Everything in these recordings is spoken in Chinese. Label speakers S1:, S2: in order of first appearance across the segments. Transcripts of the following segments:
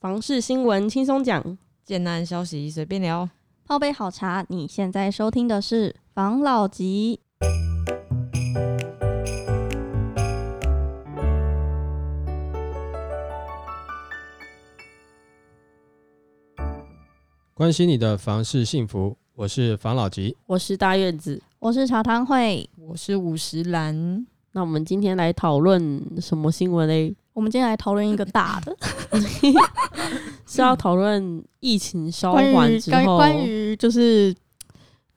S1: 房事新闻轻松讲，
S2: 简单消息随便聊。
S3: 泡杯好茶，你现在收听的是房老吉。
S4: 关心你的房事幸福，我是房老吉。
S1: 我是大院子。
S3: 我是茶汤会，
S2: 我是五十兰，
S1: 那我们今天来讨论什么新闻嘞？
S3: 我们今天来讨论一个大的，
S1: 是要讨论疫情稍
S3: 关于关
S1: 缓之后，
S3: 关于就是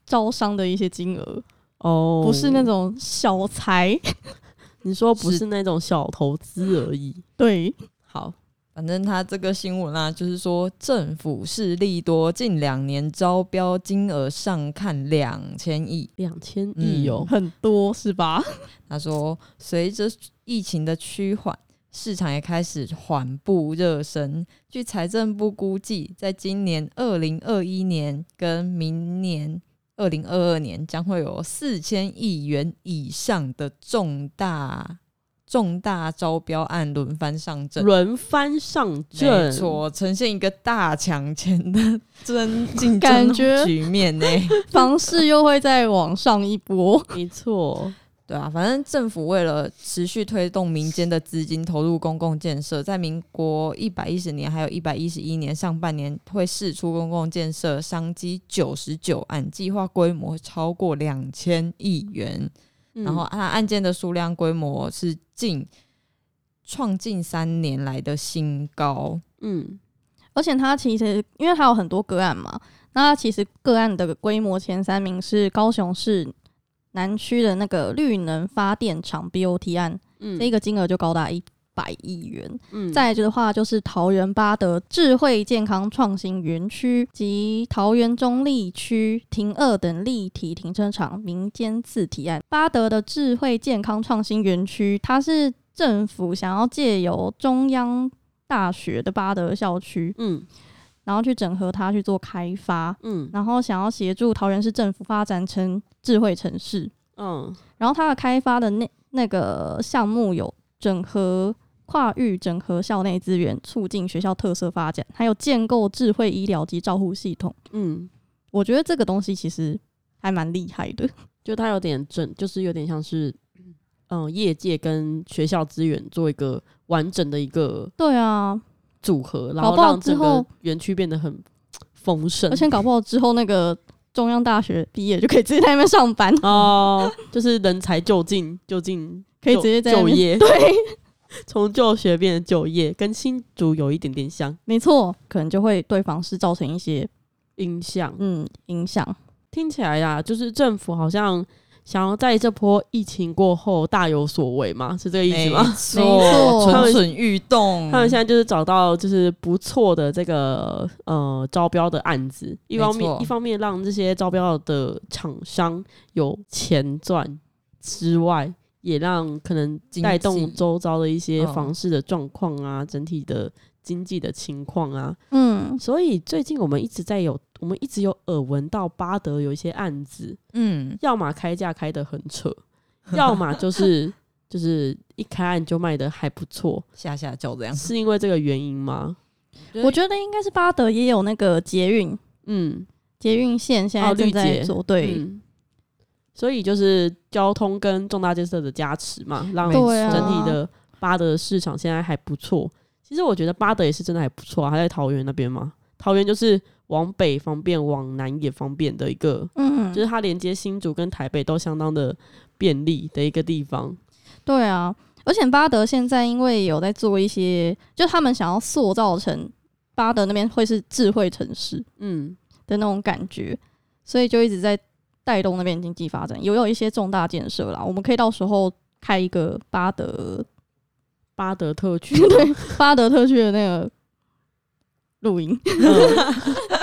S3: 招商的一些金额，
S1: 哦，
S3: 不是那种小财，
S1: 你说不
S2: 是
S1: 是。那种小投资而已。
S3: 对，
S1: 好，
S2: 反正他这个新闻啊，就是说政府势力多，近两年招标金额上看两千亿。
S1: 两千亿哦，
S3: 很多是吧？
S2: 他说，随着疫情的趋缓，市场也开始缓步热身。据财政部估计，在今年二零二一年跟明年二零二二年，将会有四千亿元以上的重大重大招标案轮番上阵。
S1: 轮番上
S2: 没
S1: 阵，
S2: 错，呈现一个大抢钱的争竞争
S3: 感觉
S2: 局面呢。
S3: 房市又会再往上一波，
S1: 没错，
S2: 对啊，反正政府为了持续推动民间的资金投入公共建设，在民国一百一十年还有一百一十一年上半年会释出公共建设商机九十九案，计划规模超过两千亿元，
S1: 嗯。
S2: 然后它案件的数量规模是近创近三年来的新高。
S1: 嗯。
S3: 而且它其实因为它有很多个案嘛，那其实个案的规模前三名是高雄市南区的那个绿能发电厂 BOT 案，
S1: 嗯
S3: 这个金额就高达一百亿元。
S1: 嗯
S3: 再来的话，就是桃园八德智慧健康创新园区及桃园中立区停二等立体停车场民间自提案。八德的智慧健康创新园区，它是政府想要借由中央大学的八德校区，
S1: 嗯
S3: 然后去整合它去做开发，
S1: 嗯
S3: 然后想要协助桃园市政府发展成智慧城市。
S1: 嗯
S3: 然后它的开发的那那个项目有整合跨域整合校内资源，促进学校特色发展，还有建构智慧医疗及照护系统。
S1: 嗯，
S3: 我觉得这个东西其实还蛮厉害的。
S1: 就它有点整，就是有点像是。嗯，业界跟学校资源做一个完整的一个
S3: 对啊，
S1: 组合，然后让整个园区变得很丰盛
S3: 而。且搞不好之后那个中央大学毕业就可以直接在那边上班，
S1: 哦，就是人才就近就近
S3: 可以直接在。
S1: 就业，
S3: 对，
S1: 从就学变成就业，跟新竹有一点点像
S3: 没错，可能就会对房市造成一些
S1: 影响。
S3: 嗯影响。
S1: 听起来呀，就是政府好像想要在这波疫情过后大有所为嘛，是这个意思吗？
S3: 没
S2: 错，
S3: 错
S2: 蠢蠢欲动。
S1: 他们现在就是找到就是不错的这个呃招标的案子，一方面一方面让这些招标的厂商有钱赚之外，也让可能带动周遭的一些
S2: 嗯
S1: 房市的状况啊，整体的经济的情况啊。
S3: 嗯，
S1: 所以最近我们一直在有，我们一直有耳闻到巴德有一些案子，
S2: 嗯，
S1: 要么开价开得很扯，要么就是 就是一开案就卖的还不错，
S2: 下下叫这样。
S1: 是因为这个原因吗？
S3: 我觉得应该是巴德也有那个捷运
S1: 嗯，
S3: 捷运线现在
S1: 哦绿
S3: 正在
S1: 捷
S3: 做，对。
S1: 嗯所以就是交通跟重大建设的加持嘛，让整体的巴德市场现在还不错。其实我觉得巴德也是真的还不错啊，还在桃园那边嘛。桃园就是往北方便，往南也方便的一个，
S3: 嗯，
S1: 就是它连接新竹跟台北都相当的便利的一个地方。
S3: 对啊，而且巴德现在因为有在做一些，就他们想要塑造成巴德那边会是智慧城市
S1: 嗯，
S3: 的那种感觉，所以就一直在带动那边经济发展，也有一些重大建设啦。我们可以到时候开一个巴德
S1: 巴德特区，
S3: 对巴德特区的那个录音。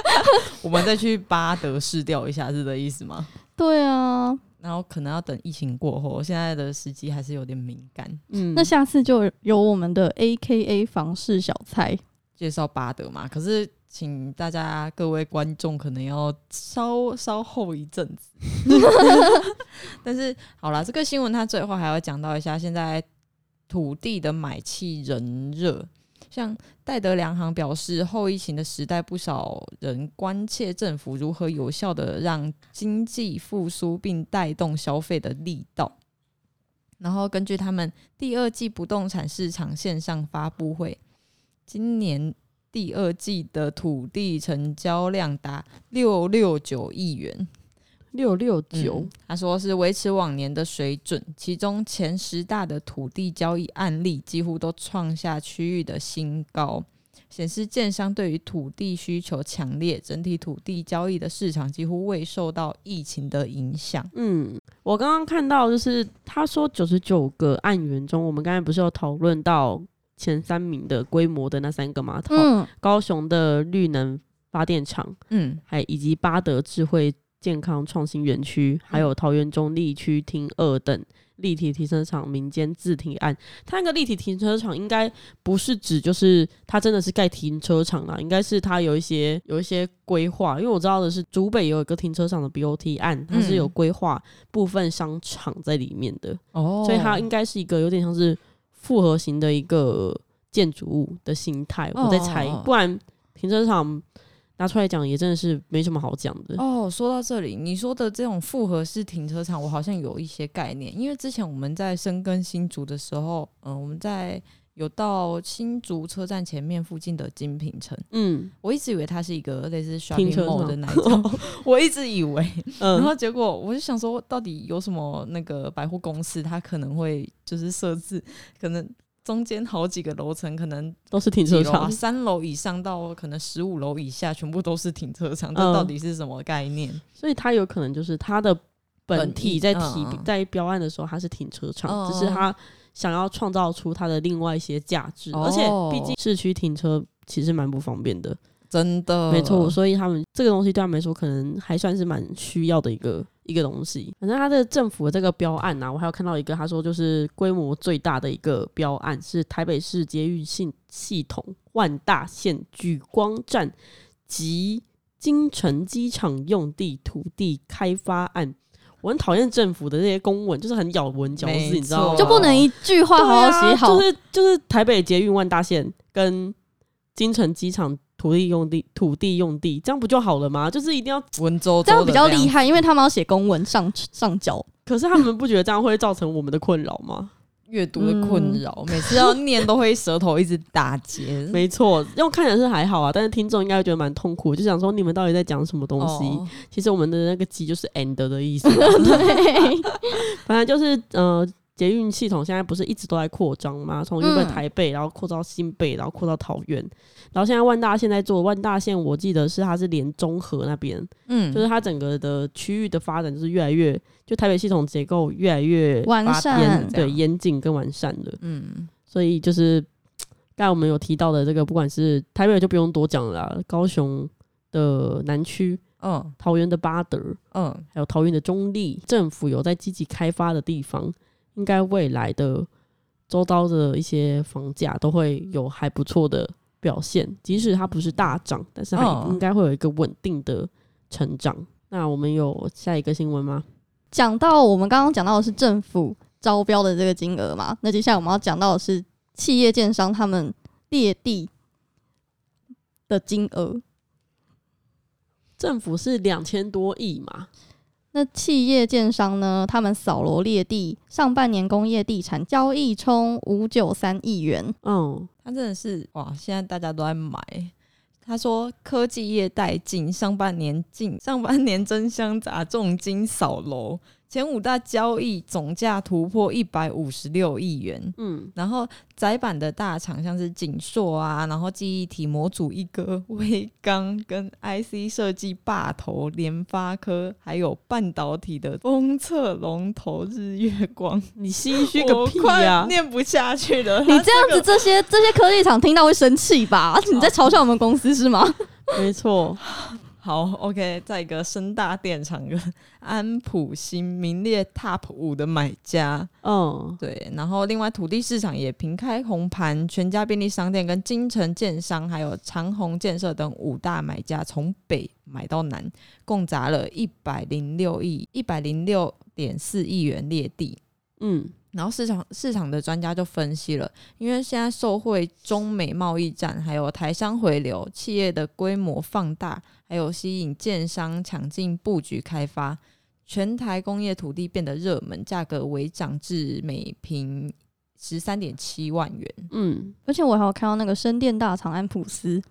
S1: 嗯
S2: 我们再去巴德试调一下，是这意思吗？
S3: 对啊，
S2: 然后可能要等疫情过后，现在的时机还是有点敏感。
S1: 嗯，
S3: 那下次就有我们的 A K A 房事小菜。
S2: 介绍巴德嘛，可是请大家各位观众可能要稍稍后一阵子。但是好了，这个新闻它最后还要讲到一下，现在土地的买气人热。像戴德梁行表示，后疫情的时代，不少人关切政府如何有效的让经济复苏并带动消费的力道。然后根据他们第二季不动产市场线上发布会，今年第二季的土地成交量达六六九亿元。
S1: 六六九
S2: 嗯，他说是维持往年的水准，其中前十大的土地交易案例几乎都创下区域的新高，显示建商对于土地需求强烈，整体土地交易的市场几乎未受到疫情的影响。
S1: 嗯，我刚刚看到就是他说九十九个案源中，我们刚才不是有讨论到前三名的规模的那三个吗？
S3: 嗯，
S1: 高雄的绿能发电厂，
S2: 嗯
S1: 还以及巴德智慧健康创新园区，还有桃园中立区厅二等立体停车场民间自提案。它那个立体停车场应该不是指就是它真的是盖停车场啦，应该是它有一些有一些规划。因为我知道的是，竹北有一个停车场的 BOT 案，它是有
S2: 嗯
S1: 规划部分商场在里面的，
S2: 哦
S1: 所以它应该是一个有点像是复合型的一个建筑物的形态。我在猜
S2: 哦，
S1: 不然停车场。拿出来讲也真的是没什么好讲的。
S2: 哦，说到这里，你说的这种复合式停车场，我好像有一些概念，因为之前我们在深耕新竹的时候，嗯、我们在有到新竹车站前面附近的精品城，
S1: 嗯。
S2: 我一直以为它是一个类似
S1: 停
S2: shopping mall 的那种，我一直以为，然
S1: 嗯，
S2: 后结果我就想说，到底有什么那个百货公司，它可能会就是设置，可能中间好几个楼层，可能
S1: 都是停车场。
S2: 三楼以上到可能十五楼以下，全部都是停车场，这
S1: 嗯。
S2: 到底是什么概念？
S1: 所以它有可能就是它的本体在提在标案的时候，它是停车场，
S2: 嗯
S1: 只是它想要创造出它的另外一些价值，
S2: 哦。
S1: 而且毕竟市区停车其实蛮不方便的，
S2: 真的，
S1: 没错，所以他们这个东西对他们来说可能还算是蛮需要的一个一个东西。反正他的政府的这个标案啊，我还有看到一个，他说就是规模最大的一个标案是台北市捷运系系统万大线举光站及金城机场用地土地开发案。我很讨厌政府的这些公文，就是很咬文嚼字，你知道吗？
S3: 就不能一句话好好写好，
S1: 啊、就是就是台北捷运万大线跟金城机场土地用地土地用地，这样不就好了吗？就是一定要，
S2: 文绉绉
S3: 这样比较厉害，因为他们要写公文上上交。
S1: 可是他们不觉得这样会造成我们的困扰吗？
S2: 阅读的困扰，每次要念都会舌头一直打结。
S1: 没错，用看起来是还好啊，但是听众应该会觉得蛮痛苦，就想说你们到底在讲什么东西？
S2: 哦
S1: 其实我们的那个“鸡”就是 “end” 的意思，
S3: 对，
S1: 反正就是呃，捷运系统现在不是一直都在扩张吗？从原本
S3: 嗯。
S1: 台北，然后扩到新北，然后扩到桃园，然后现在万大现在做万大线，我记得是它是连中和那边，
S2: 嗯，
S1: 就是它整个的区域的发展就是越来越，就台北系统结构越来越
S2: 发
S3: 完善
S1: 对严谨跟完善了，
S2: 嗯，
S1: 所以就是刚才我们有提到的这个，不管是台北就不用多讲了啦，高雄的南区、
S2: 嗯。
S1: 桃园的八德，
S2: 嗯，
S1: 还有桃园的中立，政府有在积极开发的地方，应该未来的周遭的一些房价都会有还不错的表现，即使它不是大涨，但是它
S2: 嗯
S1: 应该会有一个稳定的成长。那我们有下一个新闻吗？
S3: 讲到我们刚刚讲到的是政府招标的这个金额嘛，那接下来我们要讲到的是企业建商他们列地的金额。
S1: 政府是两千多亿嘛，
S3: 那企业建商呢？他们扫罗列地，上半年工业地产交易冲五九三亿元，
S1: 嗯，
S2: 他真的是哇，现在大家都在买。他说科技业带进，上半年进，上半年争相砸重金扫楼，前五大交易总价突破一百五十六亿元。
S1: 嗯，
S2: 然后窄板的大厂像是景硕啊，然后记忆体模组一哥、威刚跟 IC 设计霸头联发科，还有半导体的封测龙头日月光，
S1: 你心虚个屁呀、
S2: 念不下去了。
S3: 你这样子，这些这些科技厂听到会生气吧？你在嘲笑我们公司是吗？
S1: 没错，
S2: 好，OK，再一个深大电厂跟安普新名列 Top 五的买家，
S1: 嗯，
S2: 对，然后另外土地市场也平开红盘，全家便利商店跟金城建商还有长虹建设等五大买家从北买到南，共砸了一百零六亿一百零六点四亿元列地。
S1: 嗯，
S2: 然后市场市场的专家就分析了，因为现在受惠中美贸易战，还有台商回流，企业的规模放大，还有吸引建商抢进布局开发，全台工业土地变得热门，价格微涨至每平十三点七万元。
S1: 嗯，
S3: 而且我还有看到那个深电大厂安普斯，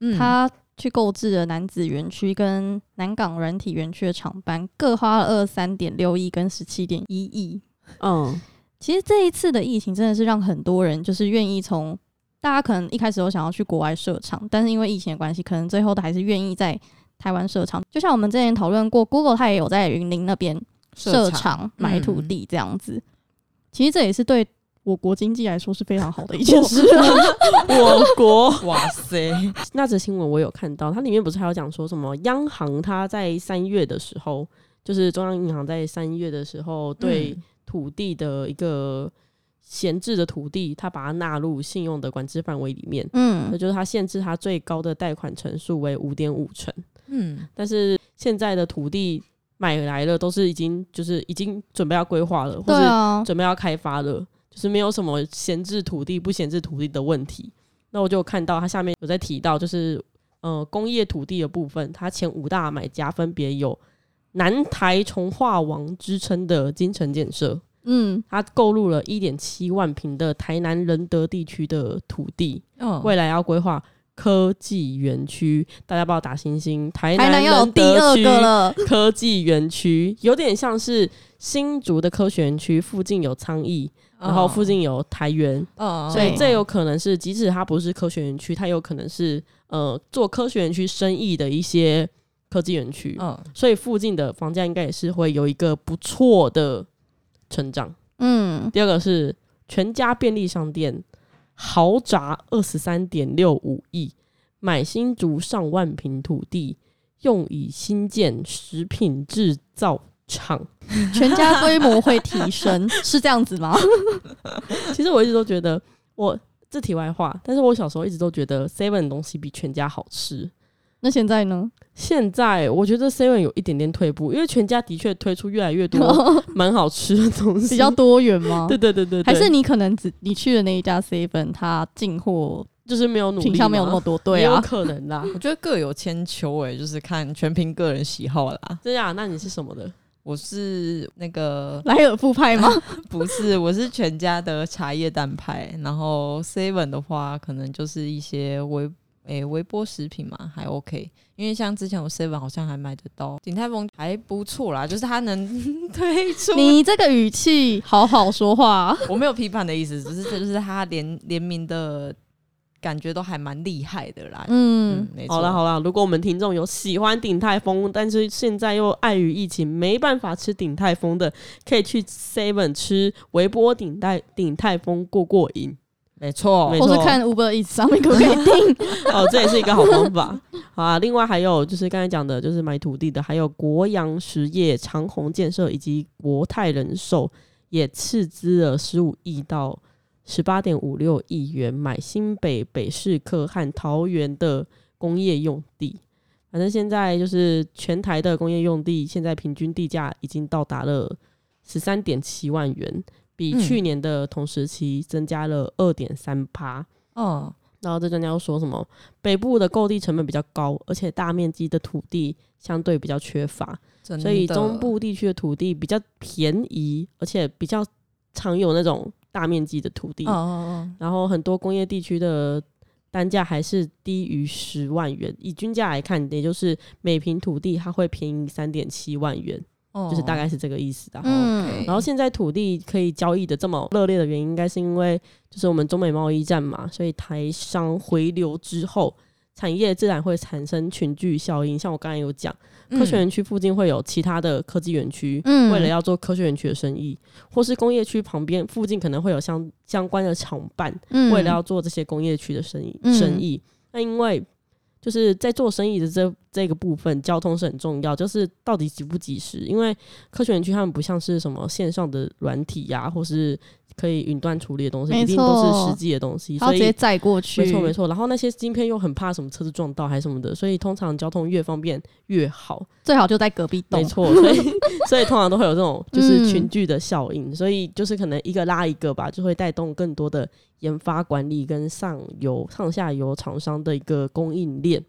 S2: 嗯，
S3: 他去购置了南子园区跟南港软体园区的厂班，各花了二三点六亿跟十七点一亿。
S1: 嗯，
S3: 其实这一次的疫情真的是让很多人就是愿意从大家可能一开始都想要去国外设厂，但是因为疫情的关系，可能最后都还是愿意在台湾设厂。就像我们之前讨论过，Google 它也有在云林那边设厂买土地这样子。其实这也是对我国经济来说是非常好的一件事。
S1: 我国
S2: 哇塞，
S1: 那则新闻我有看到，它里面不是还有讲说什么央行它在三月的时候，就是中央银行在三月的时候对土地的一个闲置的土地，它把它纳入信用的管制范围里面。那
S3: 嗯，
S1: 就是它限制它最高的贷款成数为五点五成，
S2: 嗯，
S1: 但是现在的土地买来了，都是已经就是已经准备要规划了，或是
S3: 对啊，
S1: 准备要开发了，就是没有什么闲置土地不闲置土地的问题。那我就看到它下面有在提到，就是呃工业土地的部分，它前五大买家分别有南台从化王之称的金城建设，
S3: 嗯，
S1: 它购入了一点七万平的台南仁德地区的土地，
S2: 嗯，
S1: 未来要规划科技园区，大家帮我打星星。台
S3: 台南要有第二个了。
S1: 科技园区，有点像是新竹的科学园区，附近有昌邑，然后附近有台园，
S2: 嗯，嗯，
S1: 所以
S3: 对
S1: 这有可能是，即使它不是科学园区，它有可能是呃做科学园区生意的一些科技园区，
S2: 嗯，
S1: 所以附近的房价应该也是会有一个不错的成长。
S3: 嗯，
S1: 第二个是全家便利商店豪宅二十三点六五亿，买新竹上万平土地，用以新建食品制造厂。
S3: 全家规模会提升，是这样子吗？
S1: 其实我一直都觉得，我这题外话，但是我小时候一直都觉得 Seven 的东西比全家好吃。
S3: 那现在呢？
S1: 现在我觉得 Seven 有一点点退步，因为全家的确推出越来越多 蛮好吃的东西，
S3: 比较多元吗？
S1: 对对对对对
S3: 还是你可能只你去的那一家 seven，它进货
S1: 就是没有努力
S3: 品相没有那么多，对啊
S1: 可能啦。
S2: 我觉得各有千秋诶，就是看全凭个人喜好啦。
S1: 这样，那你是什么的？
S2: 我是那个
S3: 莱尔富派吗？
S2: 不是，我是全家的茶叶蛋派，然后 Seven 的话，可能就是一些微诶、微波食品嘛，还 OK。因为像之前我 Seven 好像还买得到鼎泰丰，还不错啦，就是它能 推出。
S3: 你这个语气好好说话，
S2: 我没有批判的意思，只是这就是它联联名的感觉都还蛮厉害的啦。
S3: 嗯
S2: 嗯，，
S1: 好了好了，如果我们听众有喜欢鼎泰丰，但是现在又碍于疫情没办法吃鼎泰丰的，可以去 Seven 吃微波鼎泰鼎泰丰过过瘾。
S2: 没错
S1: 没，
S3: 是看 Uber Eats 上面可不可以订？
S1: 哦，这也是一个好方法。好啊，另外还有就是刚才讲的，就是买土地的，还有国阳实业、长虹建设以及国泰人寿也斥资了十五亿到十八点五六亿元买新北北市科和桃园的工业用地。反正现在就是全台的工业用地，现在平均地价已经到达了十三点七万元，比
S2: 嗯。
S1: 去年的同时期增加了二点三趴。
S2: 哦，
S1: 然后这专家又说什么北部的购地成本比较高，而且大面积的土地相对比较缺乏，所以中部地区的土地比较便宜，而且比较常有那种大面积的土地。
S2: 嗯嗯嗯，
S1: 然后很多工业地区的单价还是低于十万元，以均价来看，也就是每平土地它会便宜三点七万元，
S2: 哦
S1: 就是大概是这个意思的。
S3: 嗯
S1: 然后现在土地可以交易的这么热烈的原因，应该是因为就是我们中美贸易战嘛，所以台商回流之后，产业自然会产生群聚效应。像我刚才有讲，科学园区附近会有其他的科技园区，
S3: 嗯
S1: 为了要做科学园区的生意，或是工业区旁边附近可能会有相相关的厂办，
S3: 嗯
S1: 为了要做这些工业区的生意
S3: 嗯
S1: 生意。那因为就是在做生意的这这个部分，交通是很重要，就是到底及不及时。因为科学园区他们不像是什么线上的软体呀、或是可以云端处理的东西，一定都是实际的东西，所以。
S3: 载过去，
S1: 没错没错，然后那些晶片又很怕什么车子撞到还是什么的，所以通常交通越方便越好。
S3: 最好就在隔壁栋
S1: 没。错，所以 所以通常都会有这种 就是
S3: 嗯
S1: 群聚的效应，所以就是可能一个拉一个吧，就会带动更多的研发管理跟上游上下游厂商的一个供应链。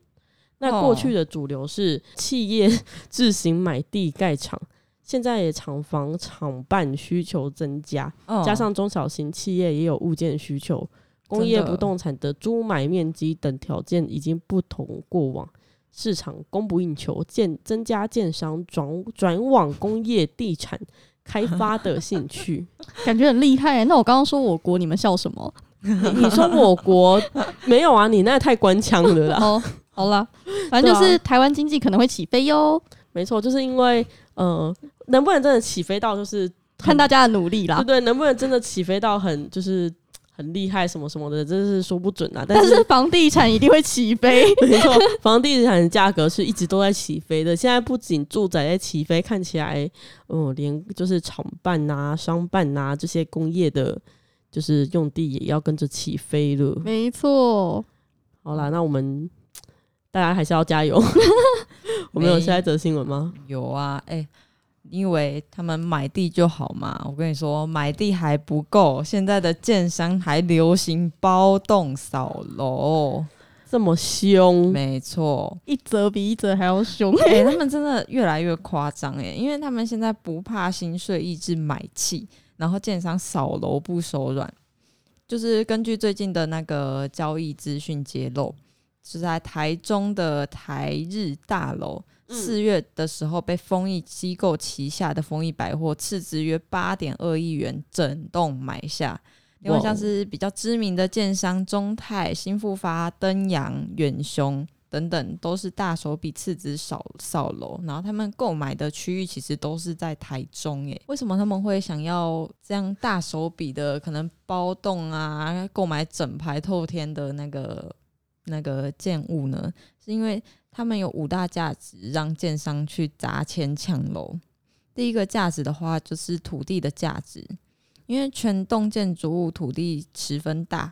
S1: 那过去的主流是企业 自行买地盖厂，现在也厂房厂办需求增加，
S2: 嗯
S1: 加上中小型企业也有物件需求，工业不动产的租买面积等条件已经不同过往，市场供不应求，建增加建商转转往工业地产开发的 兴趣。
S3: 感觉很厉害。那我刚刚说我国，你们笑什么？
S1: 你你说我国 没有啊？你那太官腔了啦。
S3: 哦，好了，反正就是台湾经济可能会起飞哟，
S1: 没错，就是因为呃，能不能真的起飞到就是
S3: 看大家的努力啦
S1: 对。对，能不能真的起飞到很就是很厉害什么什么的，真是说不准啊。但
S3: 但
S1: 是
S3: 是房地产一定会起飞，
S1: 没错，房地产的价格是一直都在起飞的。现在不仅住宅在起飞，看起来，嗯，连就是厂办啊、商办啊这些工业的，就是用地也要跟着起飞了。
S3: 没错。
S1: 好啦，那我们大家还是要加油。我们有下一则新闻吗？
S2: 有啊，哎、你以为他们买地就好嘛？我跟你说，买地还不够，现在的建商还流行包栋扫楼。
S1: 这么凶，
S2: 没错，
S3: 一则比一则还要凶。
S2: 哎、他们真的越来越夸张哎，因为他们现在不怕新税抑制买气，然后建商扫楼不手软。就是根据最近的那个交易资讯揭露，是在台中的台日大楼，
S1: 嗯
S2: 四月的时候被丰益机构旗下的丰益百货斥资约八点二亿元整栋买下。另外像是比较知名的建商中泰、新复发、登阳、远雄等等，都是大手笔斥资扫扫楼，然后他们购买的区域其实都是在台中。诶，为什么他们会想要这样大手笔的可能包栋啊，购买整排透天的那个那个建物呢？是因为他们有五大价值让建商去砸钱抢楼。第一个价值的话，就是土地的价值，因为全栋建筑物土地十分大，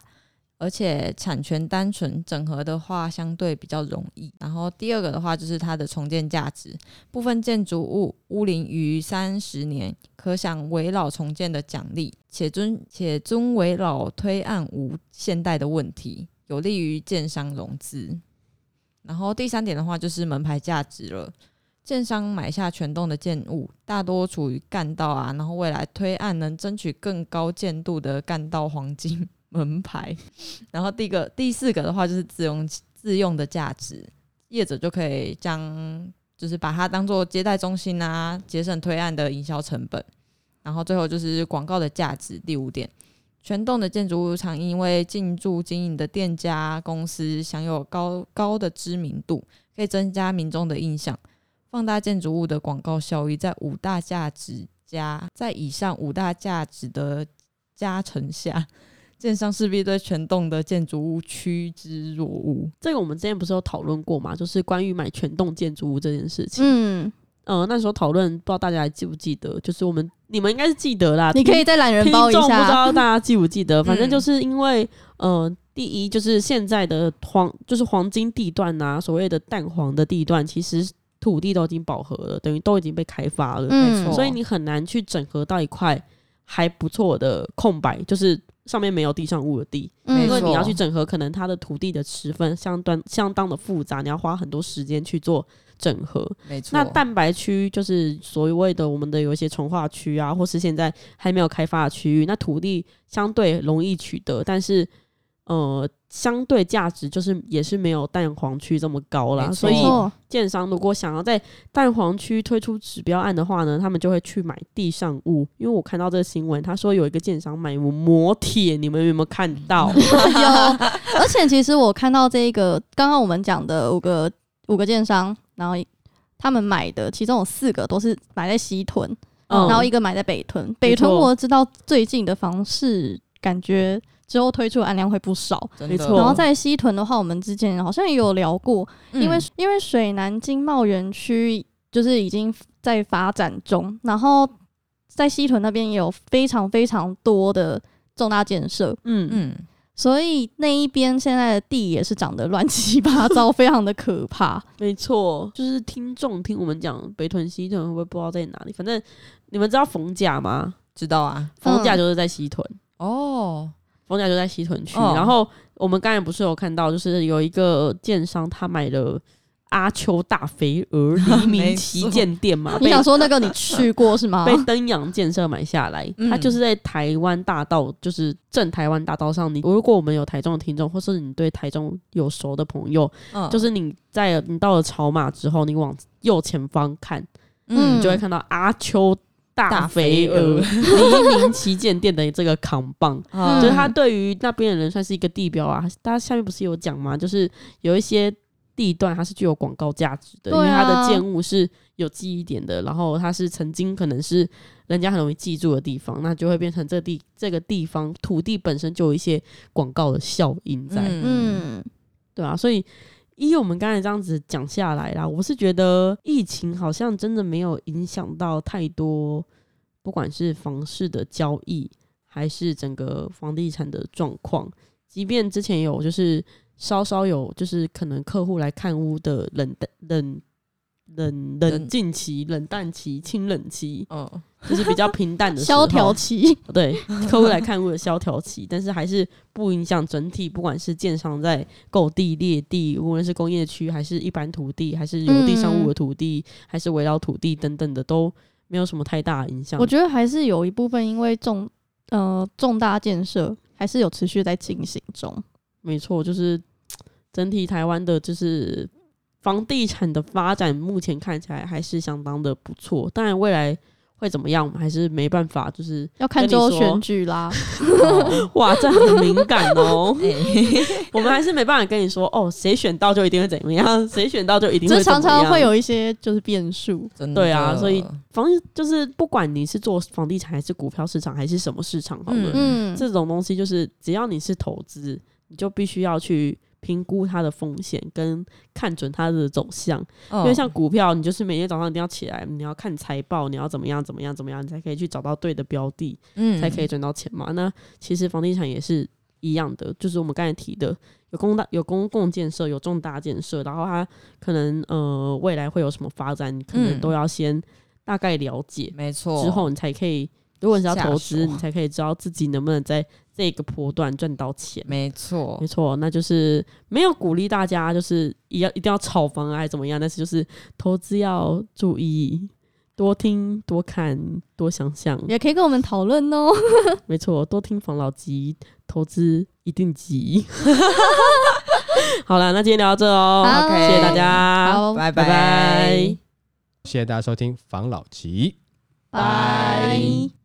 S2: 而且产权单纯，整合的话相对比较容易。然后第二个的话，就是它的重建价值，部分建筑物屋龄逾三十年，可享围老重建的奖励，且尊且尊围老推案无现代的问题，有利于建商融资。然后第三点的话，就是门牌价值了。建商买下全栋的建物，大多处于干道啊，然后未来推案能争取更高建度的干道黄金门牌。然后第一个、第四个的话就是自用自用的价值，业者就可以将就是把它当做接待中心啊，节省推案的营销成本。然后最后就是广告的价值，第五点。全栋的建筑物常因为进驻经营的店家公司享有高高的知名度，可以增加民众的印象，放大建筑物的广告效益。在五大价值加在以上五大价值的加成下，建商势必对全栋的建筑物趋之若鹜。
S1: 这个我们之前不是有讨论过吗？就是关于买全栋建筑物这件事情。
S3: 嗯，
S1: 呃，那时候讨论，不知道大家还记不记得？就是我们你们应该是记得啦，
S3: 你可以再懒人包一
S1: 听众不知。道大家记不记得，反正
S2: 嗯
S1: 就是因为、呃，第一就是现在的黄就是黄金地段啊，所谓的蛋黄的地段，其实土地都已经饱和了，等于都已经被开发了，
S3: 嗯
S2: 没错
S1: 所以你很难去整合到一块还不错的空白，就是上面没有地上物的地，
S3: 嗯
S1: 因为你要去整合，可能它的土地的持分相当相当的复杂，你要花很多时间去做整合。
S2: 没错，
S1: 那蛋白区就是所谓的我们的有一些从化区啊，或是现在还没有开发的区域，那土地相对容易取得，但是呃，相对价值就是也是没有蛋黄区这么高啦。所以建商如果想要在蛋黄区推出指标案的话呢，他们就会去买地上物。因为我看到这个新闻，他说有一个建商买摩铁，你们有没有看到？
S3: 有，而且其实我看到这一个，刚刚我们讲的五个五个建商，然后他们买的，其中有四个都是买在西屯，
S1: 嗯。
S3: 然后一个买在北屯。北屯我知道最近的房市感觉之后推出的案量会不少，
S1: 没错。
S3: 然后在西屯的话，我们之前好像也有聊过，
S2: 嗯。
S3: 因为因为水南经贸园区就是已经在发展中，然后在西屯那边也有非常非常多的重大建设，
S1: 嗯嗯，
S2: 嗯，
S3: 所以那一边现在的地也是长得乱七八糟，非常的可怕。
S1: 没错，就是听众听我们讲北屯西屯会不会不知道在哪里？反正你们知道逢甲吗？
S2: 知道啊。
S1: 逢甲就是在西屯，
S2: 哦，
S1: 逢甲就在西屯区。
S2: 哦
S1: 然后我们刚才不是有看到，就是有一个建商他买了阿丘大肥鹅黎明旗舰店嘛，
S3: 你想说那个你去过是吗？
S1: 被登阳建设买下来，
S2: 嗯
S1: 它就是在台湾大道，就是正台湾大道上。你如果我们有台中的听众，或是你对台中有熟的朋友，
S2: 嗯，
S1: 就是你在你到了草马之后，你往右前方看，
S3: 嗯
S1: 你就会看到阿丘大
S2: 大
S1: 肥
S2: 肥
S1: 鹅
S2: 鹅
S1: 黎明旗舰店的这个扛棒。
S2: 嗯
S1: 就是它对于那边的人算是一个地标啊。大家下面不是有讲吗？就是有一些地段它是具有广告价值的，因为它的建物是有记忆点的，然后它是曾经可能是人家很容易记住的地方，那就会变成这地这个地方土地本身就有一些广告的效应在，
S2: 嗯
S3: 嗯，
S1: 对啊，所以。依我们刚才这样子讲下来啦，我是觉得疫情好像真的没有影响到太多，不管是房市的交易，还是整个房地产的状况。即便之前有就是稍稍有就是可能客户来看屋的冷淡冷冷冷
S2: 冷
S1: 静期、冷淡期、清冷期，
S2: 嗯，
S1: 就是比较平淡的
S3: 萧条期，
S1: 对客户来看屋的萧条期，但是还是不影响整体，不管是建商在购地列地，无论是工业区还是一般土地，还是有地商务的土地，还是围绕土地等等的，都没有什么太大影响。
S3: 我觉得还是有一部分因为重呃重大建设还是有持续在进行中。
S1: 没错，就是整体台湾的，就是房地产的发展，目前看起来还是相当的不错。当然，未来会怎么样，我们还是没办法，就是
S3: 要看
S1: 跟你说
S3: 最后选举啦，
S2: 哦
S1: 哇，这很敏感哦。
S2: 哎
S1: 我们还是没办法跟你说，哦，谁选到就一定会怎么样，谁选到就一定会怎么样。
S3: 常常会有一些就是变数。
S2: 真的
S1: 对啊，所以房就是不管你是做房地产还是股票市场还是什么市场好了，
S3: 嗯，
S1: 这种东西就是只要你是投资，你就必须要去评估它的风险跟看准它的走向。
S2: 因
S1: 因为像股票，你就是每天早上一定要起来，你要看财报，你要怎么样怎么样怎么样，你才可以去找到对的标的，
S2: 嗯
S1: 才可以赚到钱嘛。那其实房地产也是一样的，就是我们刚才提的，有公大有公共建设，有重大建设，然后它可能呃未来会有什么发展，你可能
S2: 嗯
S1: 都要先大概了解。
S2: 没错，
S1: 之后你才可以，如果你是要投资，你才可以知道自己能不能在这个波段赚到钱。
S2: 没错
S1: 没，错，那就是没有鼓励大家就是一要一定要炒房啊，还是怎么样，但是就是投资要注意，多听、多看、多想想。
S3: 也可以跟我们讨论哦。
S1: 没错，多听房老吉，投资一定急。好了，那今天聊到这哦，OK，谢谢大家，拜拜
S4: 谢谢大家收听房老吉。
S3: 拜。